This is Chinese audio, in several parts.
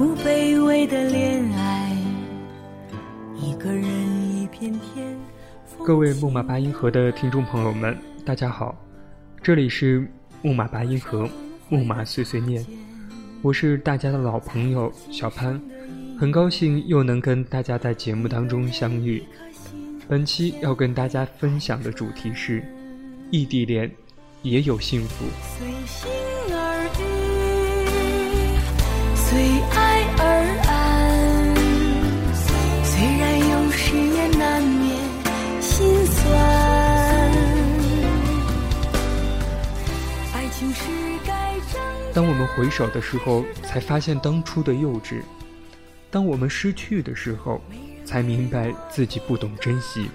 不卑微的恋爱。一个人一片天。各位木马八音盒的听众朋友们，大家好，这里是木马八音盒，木马碎碎念，我是大家的老朋友小潘，很高兴又能跟大家在节目当中相遇。本期要跟大家分享的主题是异地恋也有幸福。随心而遇，随爱当我们回首的时候，才发现当初的幼稚；当我们失去的时候，才明白自己不懂珍惜。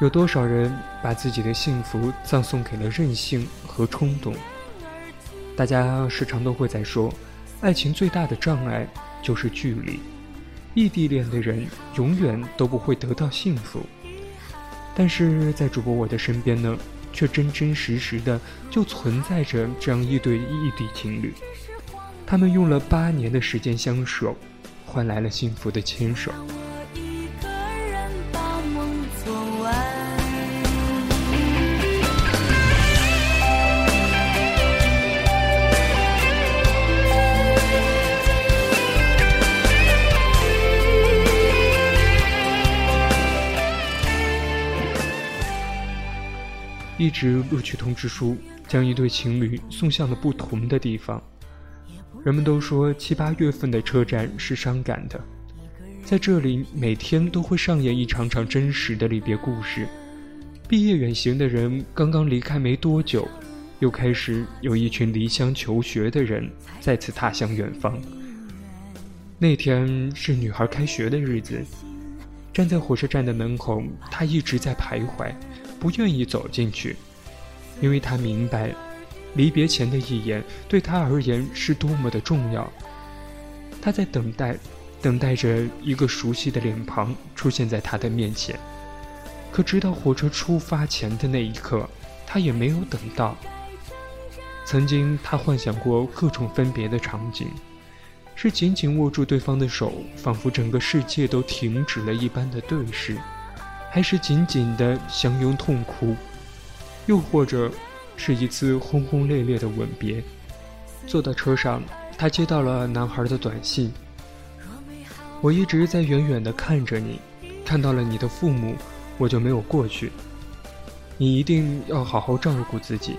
有多少人把自己的幸福葬送给了任性和冲动？大家时常都会在说，爱情最大的障碍就是距离。异地恋的人永远都不会得到幸福。但是在主播我的身边呢，却真真实实的就存在着这样一对异地情侣，他们用了八年的时间相守，换来了幸福的牵手。一纸录取通知书将一对情侣送向了不同的地方。人们都说七八月份的车站是伤感的，在这里每天都会上演一场场真实的离别故事。毕业远行的人刚刚离开没多久，又开始有一群离乡求学的人再次踏向远方。那天是女孩开学的日子，站在火车站的门口，她一直在徘徊。不愿意走进去，因为他明白，离别前的一眼对他而言是多么的重要。他在等待，等待着一个熟悉的脸庞出现在他的面前。可直到火车出发前的那一刻，他也没有等到。曾经，他幻想过各种分别的场景，是紧紧握住对方的手，仿佛整个世界都停止了一般的对视。还是紧紧的相拥痛哭，又或者是一次轰轰烈烈的吻别。坐到车上，他接到了男孩的短信：“我一直在远远的看着你，看到了你的父母，我就没有过去。你一定要好好照顾自己。”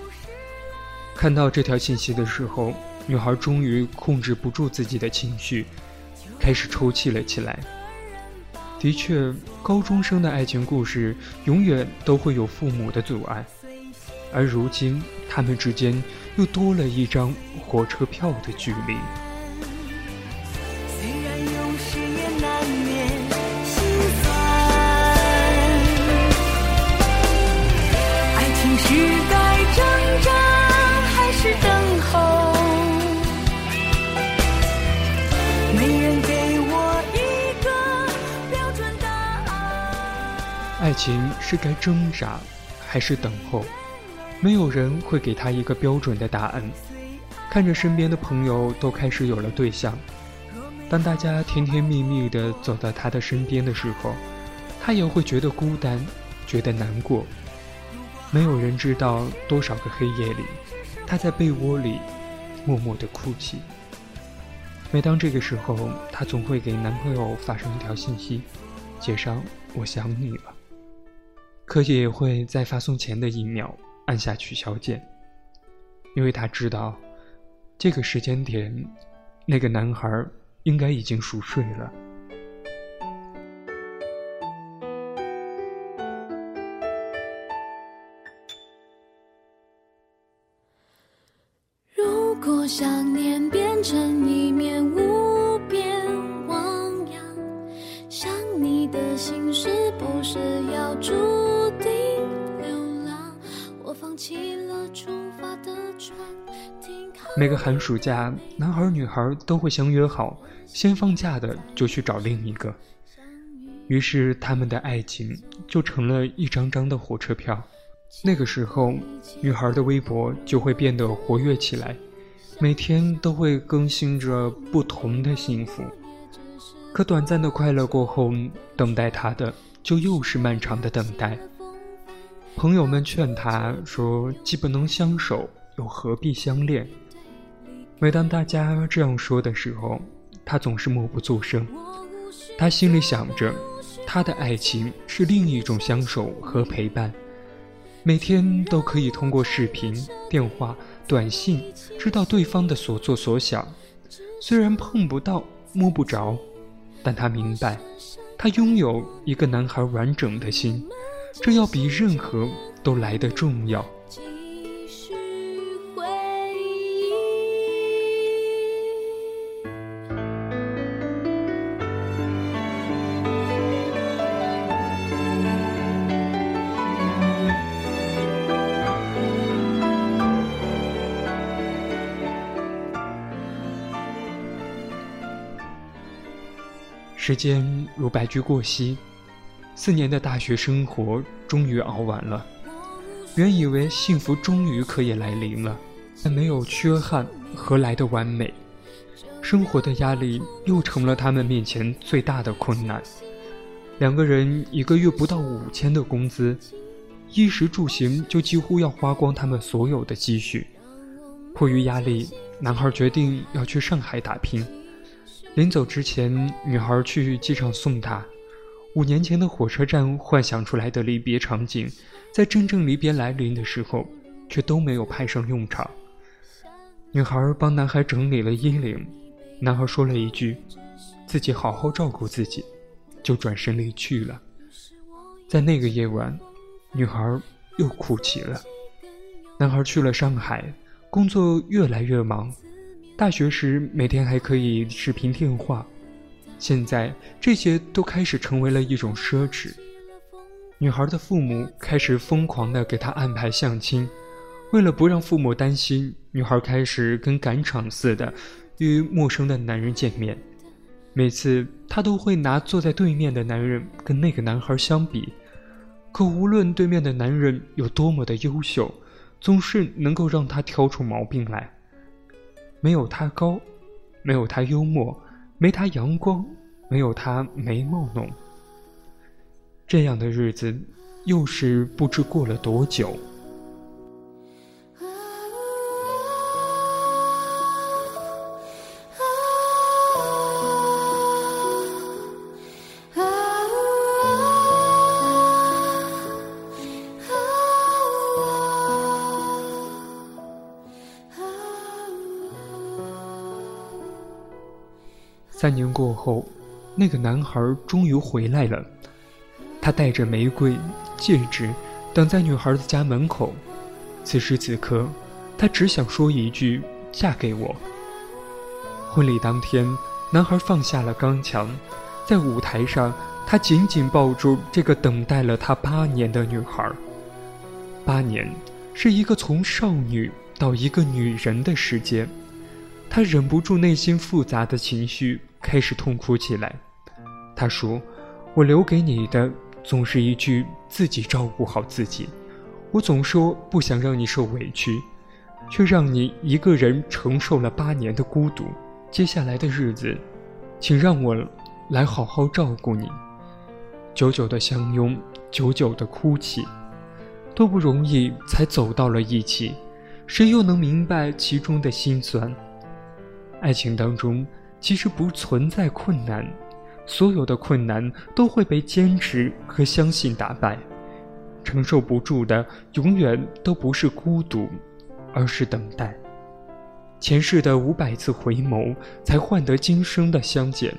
看到这条信息的时候，女孩终于控制不住自己的情绪，开始抽泣了起来。的确，高中生的爱情故事永远都会有父母的阻碍，而如今他们之间又多了一张火车票的距离。爱情是该挣扎还是等候？没有人会给他一个标准的答案。看着身边的朋友都开始有了对象，当大家甜甜蜜蜜地走到他的身边的时候，他也会觉得孤单，觉得难过。没有人知道多少个黑夜里，他在被窝里默默地哭泣。每当这个时候，她总会给男朋友发上一条信息，写上“我想你了”，可姐也会在发送前的一秒按下取消键因为她知道这个时间点那个男孩应该已经熟睡了。如果想念变成一面无边汪洋想你的心是不是要住每个寒暑假，男孩女孩都会相约好，先放假的就去找另一个。于是，他们的爱情就成了一张张的火车票。那个时候，女孩的微博就会变得活跃起来，每天都会更新着不同的幸福。可短暂的快乐过后，等待她的就又是漫长的等待。朋友们劝她说：“既不能相守，又何必相恋？”每当大家这样说的时候，她总是默不作声。她心里想着。他的爱情是另一种相守和陪伴，每天都可以通过视频、电话、短信知道对方的所作所想。虽然碰不到、摸不着，但他明白，他拥有一个男孩完整的心，这要比任何都来得重要。时间如白驹过隙，四年的大学生活终于熬完了。原以为幸福终于可以来临了，但没有缺憾，何来的完美？生活的压力又成了他们面前最大的困难。两个人一个月不到五千的工资，衣食住行就几乎要花光他们所有的积蓄。迫于压力，男孩决定要去上海打拼。临走之前，女孩去机场送他。五年前的火车站幻想出来的离别场景，在真正离别来临的时候，却都没有派上用场。女孩帮男孩整理了衣领，男孩说了一句：“自己好好照顾自己”，就转身离去了。在那个夜晚，女孩又哭泣了。男孩去了上海，工作越来越忙。大学时每天还可以视频电话，现在这些都开始成为了一种奢侈。女孩的父母开始疯狂地给她安排相亲，为了不让父母担心，女孩开始跟赶场似的与陌生的男人见面。每次她都会拿坐在对面的男人跟那个男孩相比，可无论对面的男人有多么的优秀，总是能够让她挑出毛病来。没有他高，没有他幽默，没他阳光，没有他眉毛浓。这样的日子，又是不知过了多久。三年过后，那个男孩终于回来了。他带着玫瑰、戒指，等在女孩的家门口。此时此刻，他只想说一句：“嫁给我。”婚礼当天，男孩放下了刚强，在舞台上，他紧紧抱住这个等待了他八年的女孩。八年，是一个从少女到一个女人的时间。他忍不住内心复杂的情绪。开始痛哭起来，他说：“我留给你的总是一句自己照顾好自己。我总说不想让你受委屈，却让你一个人承受了八年的孤独。接下来的日子，请让我来好好照顾你。”久久的相拥，久久的哭泣，多不容易才走到了一起，谁又能明白其中的辛酸？爱情当中。其实不存在困难，所有的困难都会被坚持和相信打败。承受不住的，永远都不是孤独，而是等待。前世的五百次回眸，才换得今生的相见。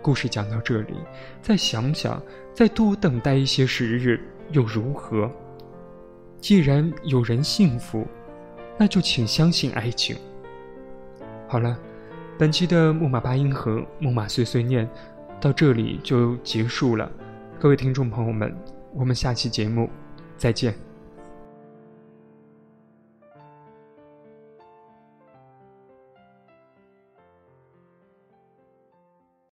故事讲到这里，再想想，再多等待一些时日又如何？既然有人幸福，那就请相信爱情。好了，本期的木马八音盒木马碎碎念到这里就结束了。各位听众朋友们，我们下期节目再见。